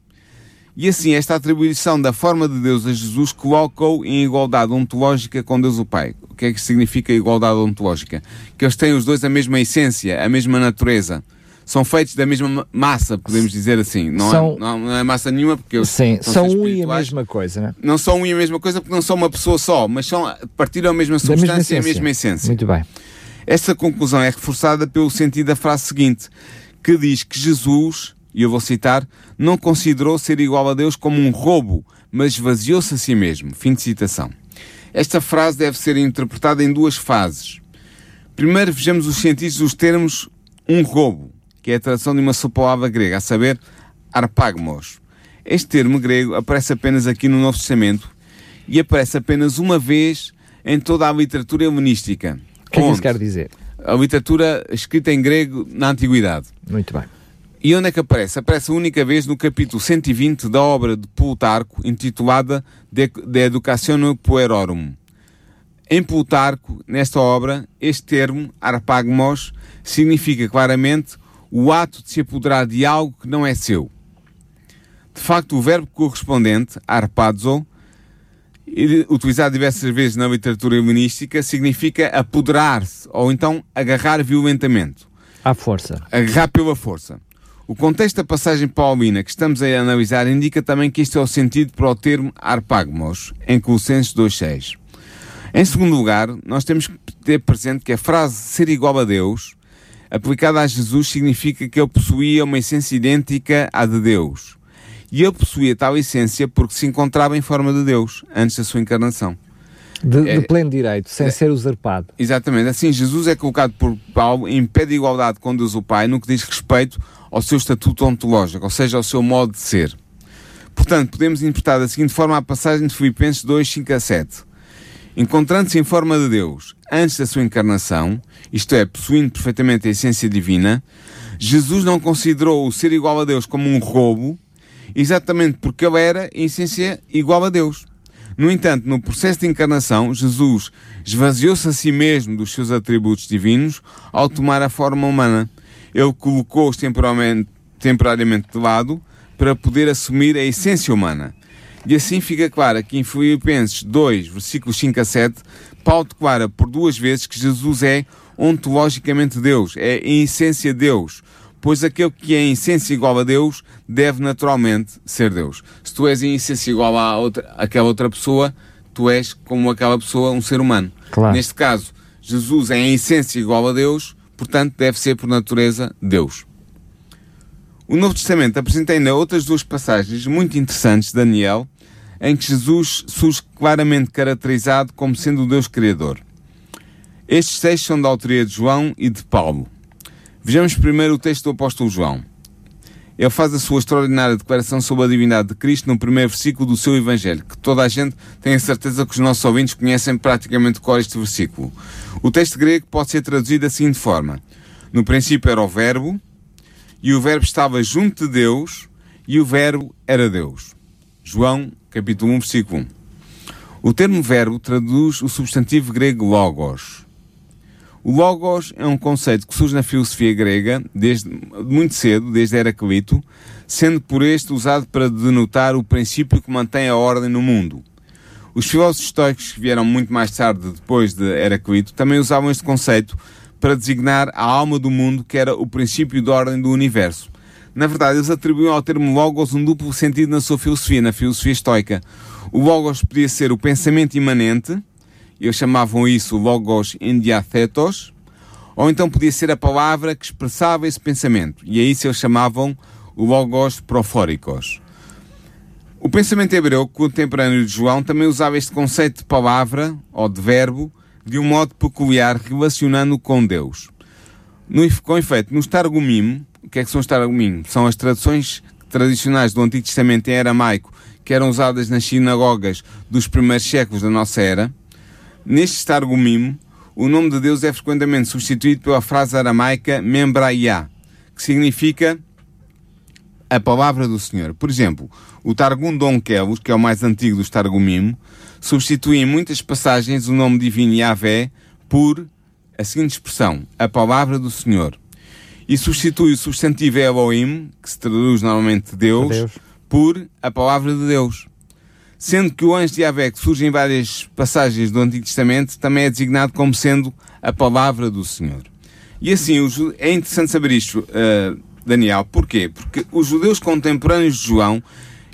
E assim, esta atribuição da forma de Deus a Jesus coloca-o em igualdade ontológica com Deus o Pai. O que é que significa igualdade ontológica? Que eles têm os dois a mesma essência, a mesma natureza. São feitos da mesma ma- massa, podemos dizer assim. Não,
São-
é, não, não é massa nenhuma, porque eles
Sim,
são
são um e a mesma coisa, né?
Não são um e a mesma coisa porque não são uma pessoa só, mas são, partilham a mesma
Da mesma
substância e a mesma essência.
Muito bem.
Esta conclusão é reforçada pelo sentido da frase seguinte, que diz que Jesus, e eu vou citar, não considerou ser igual a Deus como um roubo, mas esvaziou-se a si mesmo. Fim de citação. Esta frase deve ser interpretada em duas fases. Primeiro vejamos os sentidos dos termos um roubo, que é a tradução de uma só palavra grega, a saber, arpagmos. Este termo grego aparece apenas aqui no Novo Testamento e aparece apenas uma vez em toda a literatura helenística.
O que é que isso quer dizer?
A literatura escrita em grego na Antiguidade.
Muito bem.
E onde é que aparece? Aparece a única vez no capítulo 120 da obra de Plutarco, intitulada De, de Educationem Puerorum. Em Plutarco, nesta obra, este termo, arpagmos, significa claramente o ato de se apoderar de algo que não é seu. De facto, o verbo correspondente, arpazo, utilizado diversas vezes na literatura helenística, significa apoderar-se ou então agarrar violentamente.
À força.
Agarrar pela força. O contexto da passagem paulina que estamos a analisar indica também que este é o sentido para o termo arpagmos, em Colossenses 2.6. Em segundo lugar, nós temos que ter presente que a frase ser igual a Deus, aplicada a Jesus, significa que ele possuía uma essência idêntica à de Deus. E ele possuía tal essência porque se encontrava em forma de Deus, antes da sua encarnação.
De, é, de pleno direito, sem é, ser usurpado.
Exatamente. Assim, Jesus é colocado por Paulo em pé de igualdade com Deus o Pai no que diz respeito ao seu estatuto ontológico, ou seja, ao seu modo de ser. Portanto, podemos interpretar da seguinte forma a passagem de Filipenses 2, 5 a 7. Encontrando-se em forma de Deus antes da sua encarnação, isto é, possuindo perfeitamente a essência divina, Jesus não considerou o ser igual a Deus como um roubo, exatamente porque ele era, em essência, igual a Deus. No entanto, no processo de encarnação, Jesus esvaziou-se a si mesmo dos seus atributos divinos ao tomar a forma humana. Ele colocou-os temporariamente, de lado para poder assumir a essência humana. E assim fica claro que em Filipenses 2, versículos 5 a 7, Paulo declara por duas vezes que Jesus é ontologicamente Deus, é em essência Deus, pois aquele que é em essência igual a Deus deve naturalmente ser Deus. Se tu és em essência igual a outra, àquela outra pessoa, tu és como aquela pessoa um ser humano.
Claro.
Neste caso, Jesus é em essência igual a Deus, portanto deve ser por natureza Deus. O Novo Testamento apresenta ainda outras duas passagens muito interessantes de Daniel, em que Jesus surge claramente caracterizado como sendo o Deus Criador. Estes textos são da autoria de João e de Paulo. Vejamos primeiro o texto do apóstolo João. Ele faz a sua extraordinária declaração sobre a divindade de Cristo no primeiro versículo do seu Evangelho, que toda a gente tem a certeza que os nossos ouvintes conhecem praticamente qual é este versículo. O texto grego pode ser traduzido da seguinte forma: No princípio era o Verbo, e o Verbo estava junto de Deus, e o Verbo era Deus. João, capítulo 1, versículo 1. O termo verbo traduz o substantivo grego logos. O logos é um conceito que surge na filosofia grega desde muito cedo, desde Heraclito, sendo por este usado para denotar o princípio que mantém a ordem no mundo. Os filósofos estoicos que vieram muito mais tarde, depois de Heraclito, também usavam este conceito para designar a alma do mundo, que era o princípio de ordem do universo. Na verdade, eles atribuíam ao termo logos um duplo sentido na sua filosofia, na filosofia estoica. O logos podia ser o pensamento imanente, eles chamavam isso logos endiathetos, ou então podia ser a palavra que expressava esse pensamento, e a isso eles chamavam logos profóricos. O pensamento hebreu contemporâneo de João também usava este conceito de palavra, ou de verbo, de um modo peculiar, relacionando com Deus. No, com efeito, no Targumim, o que é que são os Targumim? São as traduções tradicionais do Antigo Testamento em aramaico que eram usadas nas sinagogas dos primeiros séculos da nossa era. Neste Targumim, o nome de Deus é frequentemente substituído pela frase aramaica Membraia, que significa a palavra do Senhor. Por exemplo, o Targum Don Kelos, que é o mais antigo dos Targumim, substitui em muitas passagens o nome divino Yahvé por a seguinte expressão, a palavra do Senhor. E substitui o substantivo Elohim, que se traduz normalmente Deus, Deus, por a palavra de Deus. Sendo que o anjo de Yahvé, que surge em várias passagens do Antigo Testamento, também é designado como sendo a palavra do Senhor. E assim, é interessante saber isto, uh, Daniel. Porquê? Porque os judeus contemporâneos de João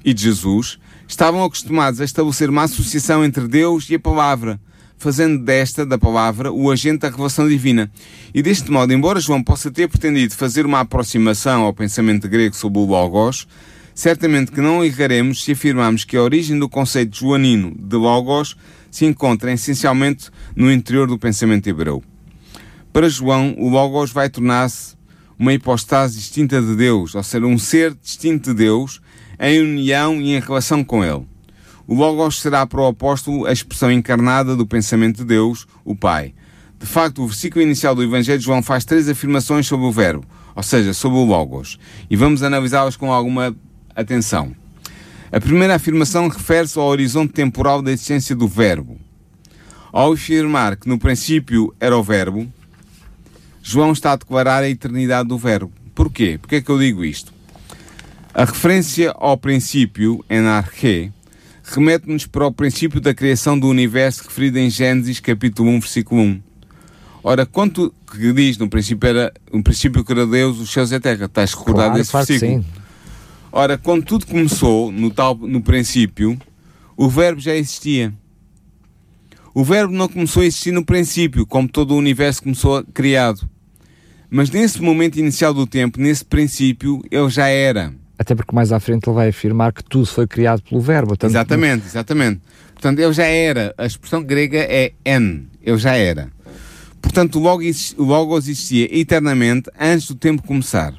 e de Jesus estavam acostumados a estabelecer uma associação entre Deus e a palavra, fazendo desta, da palavra, o agente da revelação divina. E deste modo, embora João possa ter pretendido fazer uma aproximação ao pensamento grego sobre o Logos, certamente que não erraremos se afirmarmos que a origem do conceito joanino de Logos se encontra essencialmente no interior do pensamento hebreu. Para João, o Logos vai tornar-se uma hipostase distinta de Deus, ou seja, um ser distinto de Deus, em união e em relação com Ele. O Logos será para o apóstolo a expressão encarnada do pensamento de Deus, o Pai. De facto, o versículo inicial do Evangelho de João faz três afirmações sobre o Verbo, ou seja, sobre o Logos, e vamos analisá-las com alguma atenção. A primeira afirmação refere-se ao horizonte temporal da existência do Verbo. Ao afirmar que no princípio era o Verbo, João está a declarar a eternidade do Verbo. Porquê? Porquê é que eu digo isto? A referência ao princípio, enarche, remete-nos para o princípio da criação do universo referido em Gênesis capítulo 1, versículo 1. Ora, quanto que diz no princípio era um princípio que era Deus, os céus e a terra, estás recordado
Claro,
desse
claro
versículo? Ora, quando tudo começou, no, tal, no princípio, o verbo já existia. O verbo não começou a existir no princípio, como todo o universo começou a- criado. Mas nesse momento inicial do tempo, nesse princípio, ele já era.
Até porque mais à frente ele vai afirmar que tudo foi criado pelo verbo.
Exatamente, exatamente. Portanto, ele já era. A expressão grega é en. Ele já era. Portanto, logo exi- o Logos existia eternamente antes do tempo começar.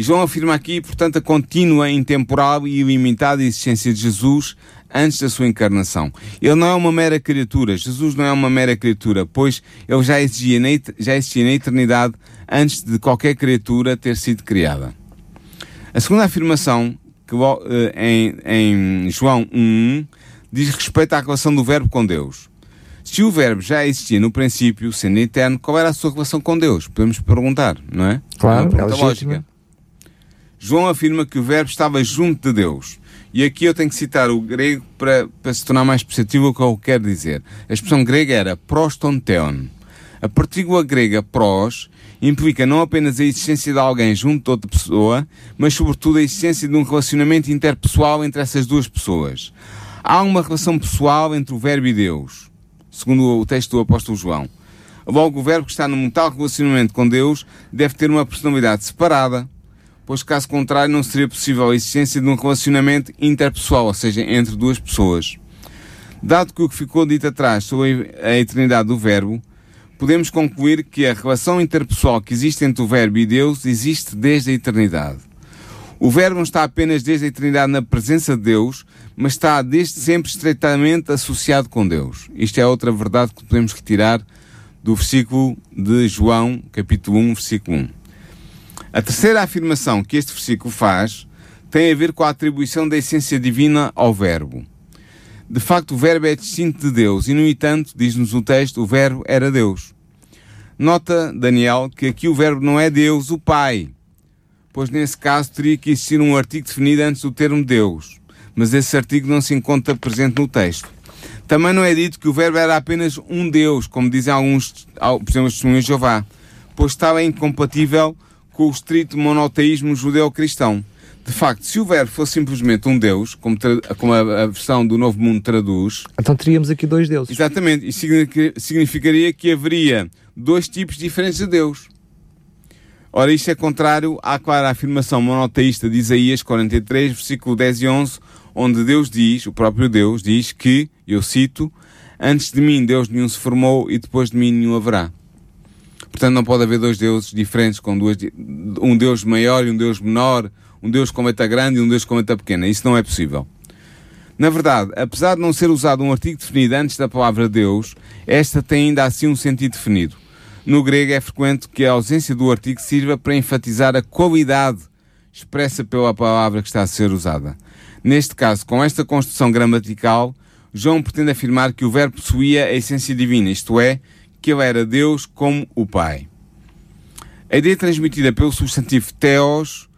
E João afirma aqui, portanto, a contínua, intemporal e ilimitada existência de Jesus antes da sua encarnação. Ele não é uma mera criatura. Jesus não é uma mera criatura, pois ele já existia na, já existia na eternidade antes de qualquer criatura ter sido criada. A segunda afirmação, que eh, em, em João 1, diz respeito à relação do Verbo com Deus. Se o Verbo já existia no princípio, sendo eterno, qual era a sua relação com Deus? Podemos perguntar, não é?
Claro,
uma pergunta
é legítima.
João afirma que o Verbo estava junto de Deus. E aqui eu tenho que citar o grego para, para se tornar mais perceptível o que eu quero dizer. A expressão grega era prostonteon. A partícula grega pros implica não apenas a existência de alguém junto de outra pessoa, mas sobretudo a existência de um relacionamento interpessoal entre essas duas pessoas. Há uma relação pessoal entre o Verbo e Deus, segundo o texto do apóstolo João. Logo, o Verbo que está num tal relacionamento com Deus deve ter uma personalidade separada, pois caso contrário não seria possível a existência de um relacionamento interpessoal, ou seja, entre duas pessoas. Dado que o que ficou dito atrás sobre a eternidade do Verbo, podemos concluir que a relação interpessoal que existe entre o Verbo e Deus existe desde a eternidade. O Verbo não está apenas desde a eternidade na presença de Deus, mas está desde sempre estreitamente associado com Deus. Isto é outra verdade que podemos retirar do versículo de João, capítulo 1, versículo 1. A terceira afirmação que este versículo faz tem a ver com a atribuição da essência divina ao Verbo. De facto, o Verbo é distinto de Deus e, no entanto, diz-nos o texto, o Verbo era Deus. Nota, Daniel, que aqui o Verbo não é Deus, o Pai, pois nesse caso teria que existir um artigo definido antes do termo Deus, mas esse artigo não se encontra presente no texto. Também não é dito que o Verbo era apenas um Deus, como dizem alguns, por exemplo, os testemunhos de Jeová, pois estava incompatível com o estrito monoteísmo judeu-cristão. De facto, se o Verbo fosse simplesmente um Deus, como, como a, a versão do Novo Mundo traduz,
Então teríamos aqui dois deuses.
Exatamente, isso significa- significaria que haveria dois tipos diferentes de Deus. Ora, isto é contrário à clara afirmação monoteísta de Isaías 43, versículo 10 e 11, onde Deus diz, o próprio Deus diz que, eu cito, antes de mim Deus nenhum se formou e depois de mim nenhum haverá. Portanto, não pode haver dois deuses diferentes, com duas, um Deus maior e um Deus menor, um Deus com letra grande e um Deus com letra pequena. Isso não é possível. Na verdade, apesar de não ser usado um artigo definido antes da palavra Deus, esta tem ainda assim um sentido definido. No grego é frequente que a ausência do artigo sirva para enfatizar a qualidade expressa pela palavra que está a ser usada. Neste caso, com esta construção gramatical, João pretende afirmar que o verbo possuía a essência divina, isto é, que ele era Deus como o Pai. A ideia transmitida pelo substantivo theos,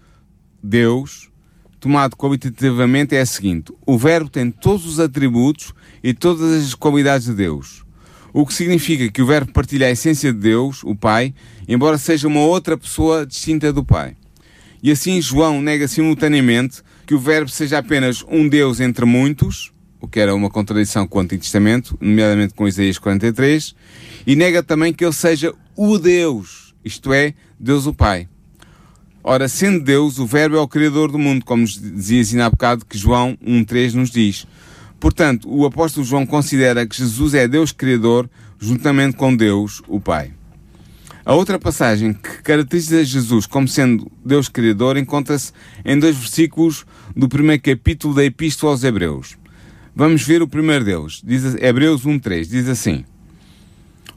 Deus, tomado qualitativamente é a seguinte: o verbo tem todos os atributos e todas as qualidades de Deus. O que significa que o verbo partilha a essência de Deus, o Pai, embora seja uma outra pessoa distinta do Pai. E assim João nega simultaneamente que o verbo seja apenas um Deus entre muitos, o que era uma contradição com o Antigo Testamento, nomeadamente com Isaías 43, e nega também que ele seja o Deus, isto é, Deus o Pai. Ora, sendo Deus, o Verbo é o Criador do mundo, como nos dizia assim há bocado que João 1.3 nos diz. Portanto, o apóstolo João considera que Jesus é Deus Criador, juntamente com Deus, o Pai. A outra passagem que caracteriza Jesus como sendo Deus Criador encontra-se em dois versículos do primeiro capítulo da Epístola aos Hebreus. Vamos ver o primeiro deles. Diz, Hebreus 1.3 diz assim: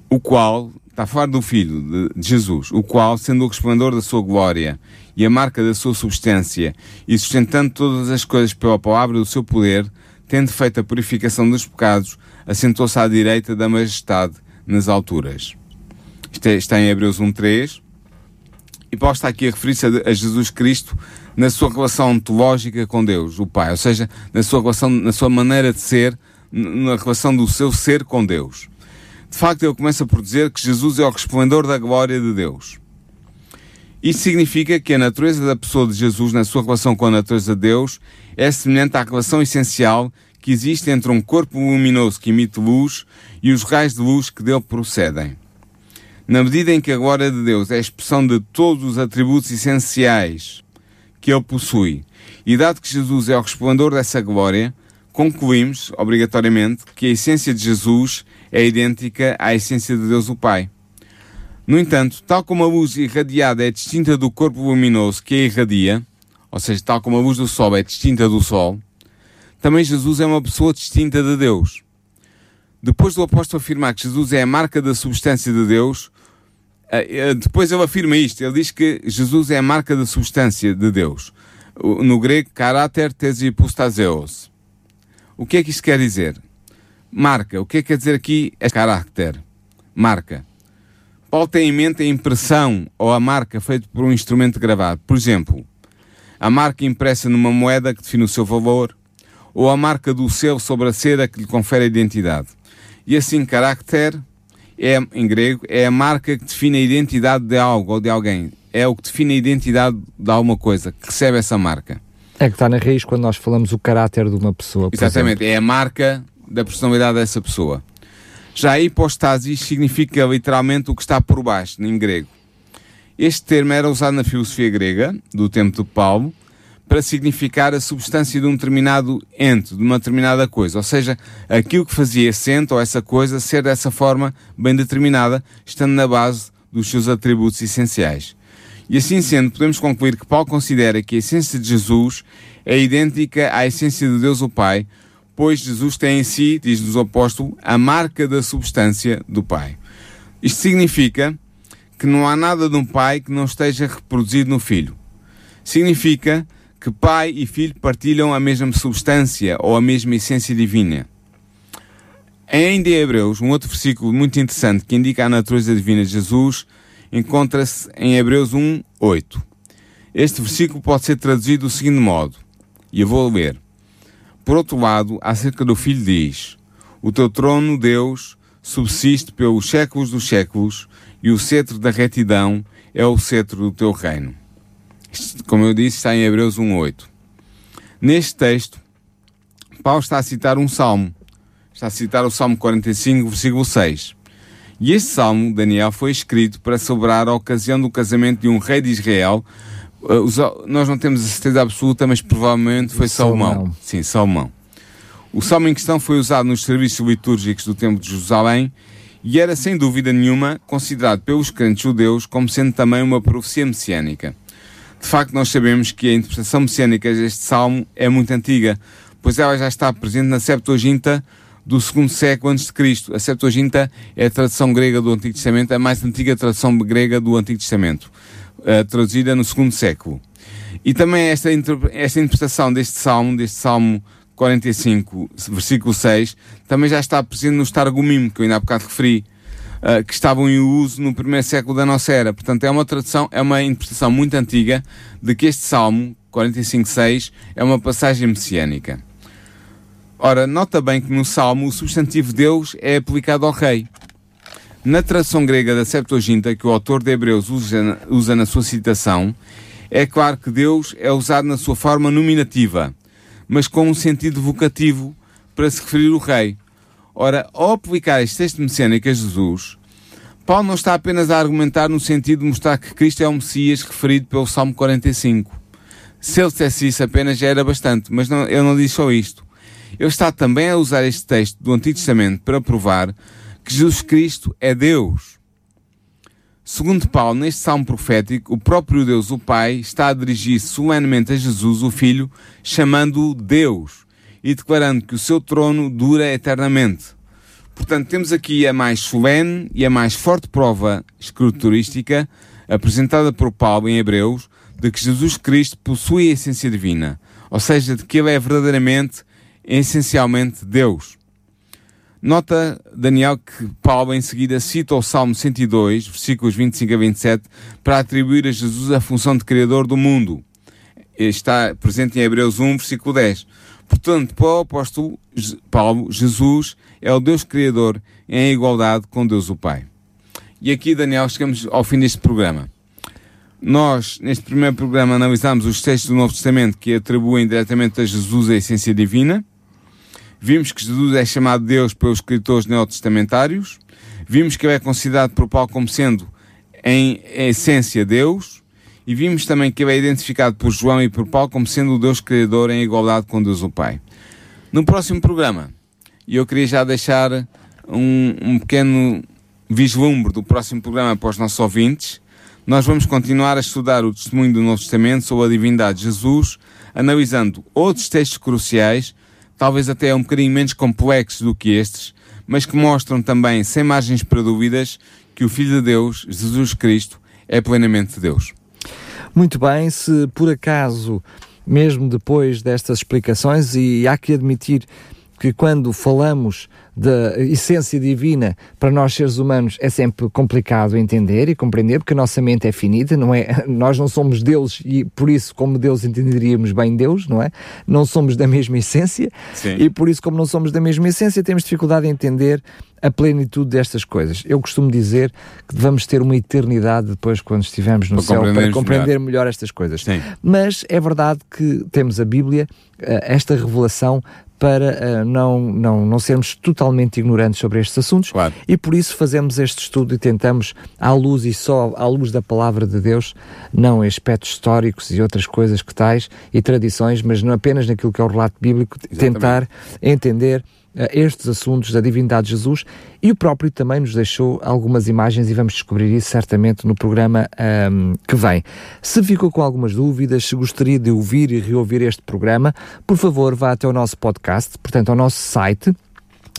O qual, está a falar do Filho de, Jesus, o qual, sendo o resplendor da sua glória e a marca da sua substância, e sustentando todas as coisas pela palavra do seu poder, tendo feito a purificação dos pecados, assentou-se à direita da majestade nas alturas. Isto é- está em Hebreus 1.3. E Paulo está aqui a referir-se a Jesus Cristo na sua relação ontológica com Deus, o Pai, ou seja, na sua relação, na sua maneira de ser, na relação do seu ser com Deus. De facto, ele começa por dizer que Jesus é o resplendor da glória de Deus. Isto significa que a natureza da pessoa de Jesus, na sua relação com a natureza de Deus, é semelhante à relação essencial que existe entre um corpo luminoso que emite luz e os raios de luz que dele procedem. Na medida em que a glória de Deus é a expressão de todos os atributos essenciais que ele possui, e dado que Jesus é o resplendor dessa glória, concluímos, obrigatoriamente, que a essência de Jesus é idêntica à essência de Deus o Pai. No entanto, tal como a luz irradiada é distinta do corpo luminoso que a irradia, ou seja, tal como a luz do Sol é distinta do Sol, também Jesus é uma pessoa distinta de Deus. Depois do apóstolo afirmar que Jesus é a marca da substância de Deus, depois ele afirma isto, ele diz que Jesus é a marca da substância de Deus. No grego, caráter tesipostaseos. O que é que isto quer dizer? Marca. O que é que quer dizer aqui é caráter? Marca. Paulo tem em mente a impressão ou a marca feita por um instrumento gravado. Por exemplo, a marca impressa numa moeda que define o seu valor, ou a marca do selo sobre a cera que lhe confere a identidade. E assim, caráter, é, em grego, é a marca que define a identidade de algo ou de alguém. É o que define a identidade de alguma coisa, que recebe essa marca.
É que está na raiz quando nós falamos o caráter de uma pessoa.
Exatamente, exemplo. é a marca da personalidade dessa pessoa. Já a hipostasis significa literalmente o que está por baixo, em grego. Este termo era usado na filosofia grega, do tempo de Paulo, para significar a substância de um determinado ente, de uma determinada coisa. Ou seja, aquilo que fazia esse ente ou essa coisa ser dessa forma bem determinada, estando na base dos seus atributos essenciais. E assim sendo, podemos concluir que Paulo considera que a essência de Jesus é idêntica à essência de Deus o Pai, pois Jesus tem em si, diz-nos o apóstolo, a marca da substância do Pai. Isto significa que não há nada de um Pai que não esteja reproduzido no Filho. Significa que Pai e Filho partilham a mesma substância ou a mesma essência divina. Ainda em Hebreus, um outro versículo muito interessante que indica a natureza divina de Jesus encontra-se em Hebreus 1, 8. Este versículo pode ser traduzido do seguinte modo, e eu vou ler. Por outro lado, acerca do Filho diz: O teu trono, Deus, subsiste pelos séculos dos séculos, e o cetro da retidão é o cetro do teu reino. Como eu disse, está em Hebreus 1:8. Neste texto, Paulo está a citar um salmo. Está a citar o Salmo 45, versículo 6. E este salmo, Daniel, foi escrito para celebrar a ocasião do casamento de um rei de Israel Uh, nós não temos a certeza absoluta, mas provavelmente foi Salomão. Salomão. Sim, Salomão. O salmo em questão foi usado nos serviços litúrgicos do Templo de Jerusalém e era, sem dúvida nenhuma, considerado pelos crentes judeus como sendo também uma profecia messiânica. De facto, nós sabemos que a interpretação messiânica deste salmo é muito antiga, pois ela já está presente na Septuaginta do segundo século antes de Cristo. A Septuaginta é a tradução grega do Antigo Testamento, a mais antiga tradução grega do Antigo Testamento uh, traduzida no segundo século. E também esta, esta interpretação deste salmo, deste salmo 45, versículo 6, também já está presente nos Targumim, que eu ainda há bocado referi, uh, que estavam em uso no primeiro século da nossa era. Portanto, é uma tradução, é uma interpretação muito antiga de que este salmo, 45.6, é uma passagem messiânica. Ora, nota bem que no salmo o substantivo Deus é aplicado ao rei. Na tradução grega da Septuaginta, que o autor de Hebreus usa, usa na sua citação, é claro que Deus é usado na sua forma nominativa, mas com um sentido vocativo para se referir ao rei. Ora, ao aplicar este texto messiânico a Jesus, Paulo não está apenas a argumentar no sentido de mostrar que Cristo é o Messias referido pelo Salmo 45. Se ele dissesse isso apenas já era bastante, mas não, ele não diz só isto. Ele está também a usar este texto do Antigo Testamento para provar que Jesus Cristo é Deus. Segundo Paulo, neste salmo profético, o próprio Deus, o Pai, está a dirigir-se solenemente a Jesus, o Filho, chamando-o Deus e declarando que o seu trono dura eternamente. Portanto, temos aqui a mais solene e a mais forte prova escriturística apresentada por Paulo em Hebreus de que Jesus Cristo possui a essência divina, ou seja, de que ele é verdadeiramente, essencialmente Deus. Nota, Daniel, que Paulo em seguida cita o Salmo 102, versículos 25 a 27, para atribuir a Jesus a função de Criador do mundo. está presente em Hebreus 1, versículo 10. Portanto, para o apóstolo Paulo, Jesus é o Deus Criador em igualdade com Deus o Pai. E aqui, Daniel, chegamos ao fim deste programa. Nós, neste primeiro programa, analisámos os textos do Novo Testamento que atribuem diretamente a Jesus a essência divina. Vimos que Jesus é chamado Deus pelos escritores neotestamentários. Vimos que ele é considerado por Paulo como sendo, em essência, Deus. E vimos também que ele é identificado por João e por Paulo como sendo o Deus Criador em igualdade com Deus o Pai. No próximo programa, eu queria já deixar um, um pequeno vislumbre do próximo programa para os nossos ouvintes. Nós vamos continuar a estudar o testemunho do Novo Testamento sobre a divindade de Jesus, analisando outros textos cruciais, talvez até um bocadinho menos complexos do que estes, mas que mostram também, sem margens para dúvidas, que o Filho de Deus, Jesus Cristo, é plenamente Deus.
Muito bem, se por acaso, mesmo depois destas explicações, e há que admitir que quando falamos da essência divina para nós seres humanos é sempre complicado entender e compreender porque a nossa mente é finita, não é? [laughs] Nós não somos Deus e por isso como Deus entenderíamos bem Deus, não é? Não somos da mesma essência Sim. e por isso como não somos da mesma essência temos dificuldade em entender a plenitude destas coisas. Eu costumo dizer que vamos ter uma eternidade depois quando estivermos no para céu para compreender melhor. melhor estas coisas. Sim. Mas é verdade que temos a Bíblia, eh, esta revelação para uh, não, não, não sermos totalmente ignorantes sobre estes assuntos claro. e por isso fazemos este estudo e tentamos, à luz e só à luz da palavra de Deus, não em aspectos históricos e outras coisas que tais e tradições, mas não apenas naquilo que é o relato bíblico, Exatamente. tentar entender estes assuntos da divindade de Jesus e o próprio também nos deixou algumas imagens e vamos descobrir isso certamente no programa um, que vem. Se ficou com algumas dúvidas, se gostaria de ouvir e reouvir este programa, por favor vá até o nosso podcast, portanto ao nosso site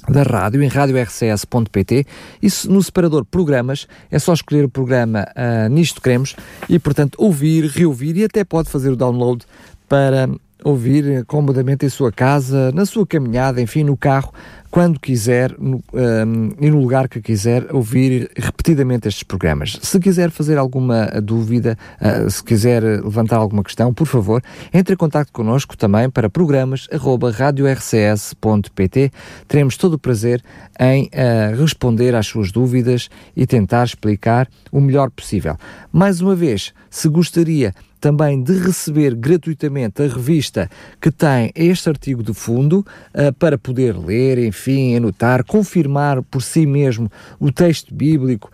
da rádio em radiorcs.pt e no separador programas é só escolher o programa uh, Nisto Queremos e portanto ouvir, reouvir e até pode fazer o download para ouvir comodamente em sua casa, na sua caminhada, enfim, no carro, quando quiser no, um, e no lugar que quiser, ouvir repetidamente estes programas. Se quiser fazer alguma dúvida, uh, se quiser levantar alguma questão, por favor, entre em contato connosco também para programas.radiorcs.pt. Teremos todo o prazer em uh, responder às suas dúvidas e tentar explicar o melhor possível. Mais uma vez, se gostaria também de receber gratuitamente a revista que tem este artigo de fundo uh, para poder ler, enfim, anotar, confirmar por si mesmo o texto bíblico,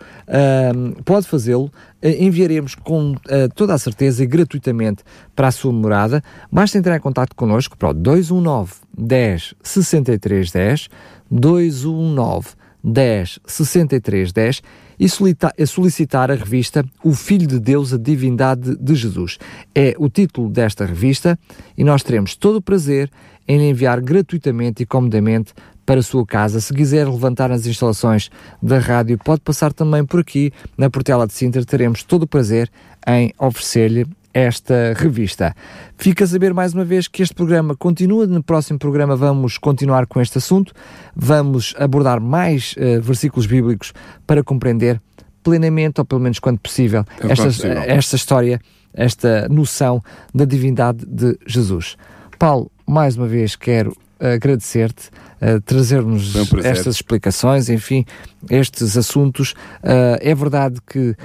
pode fazê-lo. Uh, enviaremos com toda a certeza e gratuitamente para a sua morada. Basta entrar em contato connosco para o 219 10 63 10 219 10 63 10 e solicitar a revista O Filho de Deus, a Divindade de Jesus. É o título desta revista e nós teremos todo o prazer em enviar gratuitamente e comodamente para a sua casa. Se quiser levantar as instalações da rádio, pode passar também por aqui na Portela de Sintra. Teremos todo o prazer em oferecer-lhe esta revista. Fica a saber mais uma vez que este programa continua. No próximo programa vamos continuar com este assunto. Vamos abordar mais uh, versículos bíblicos para compreender plenamente, ou pelo menos quando possível, é esta, possível. esta história, esta noção da divindade de Jesus. Paulo, mais uma vez quero agradecer-te, uh, trazer-nos um estas explicações, enfim, estes assuntos. Uh, é verdade que uh,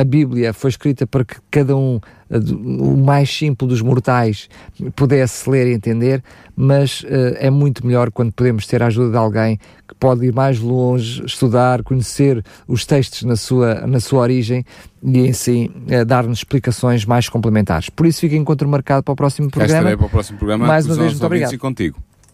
a Bíblia foi escrita para que cada um, o mais simples dos mortais, pudesse ler e entender, mas é muito melhor quando podemos ter a ajuda de alguém que pode ir mais longe, estudar, conhecer os textos na sua, na sua origem e assim dar-nos explicações mais complementares. Por isso fica encontro marcado para o próximo programa.
para o próximo programa.
Mais uma vez, muito obrigado.
E contigo.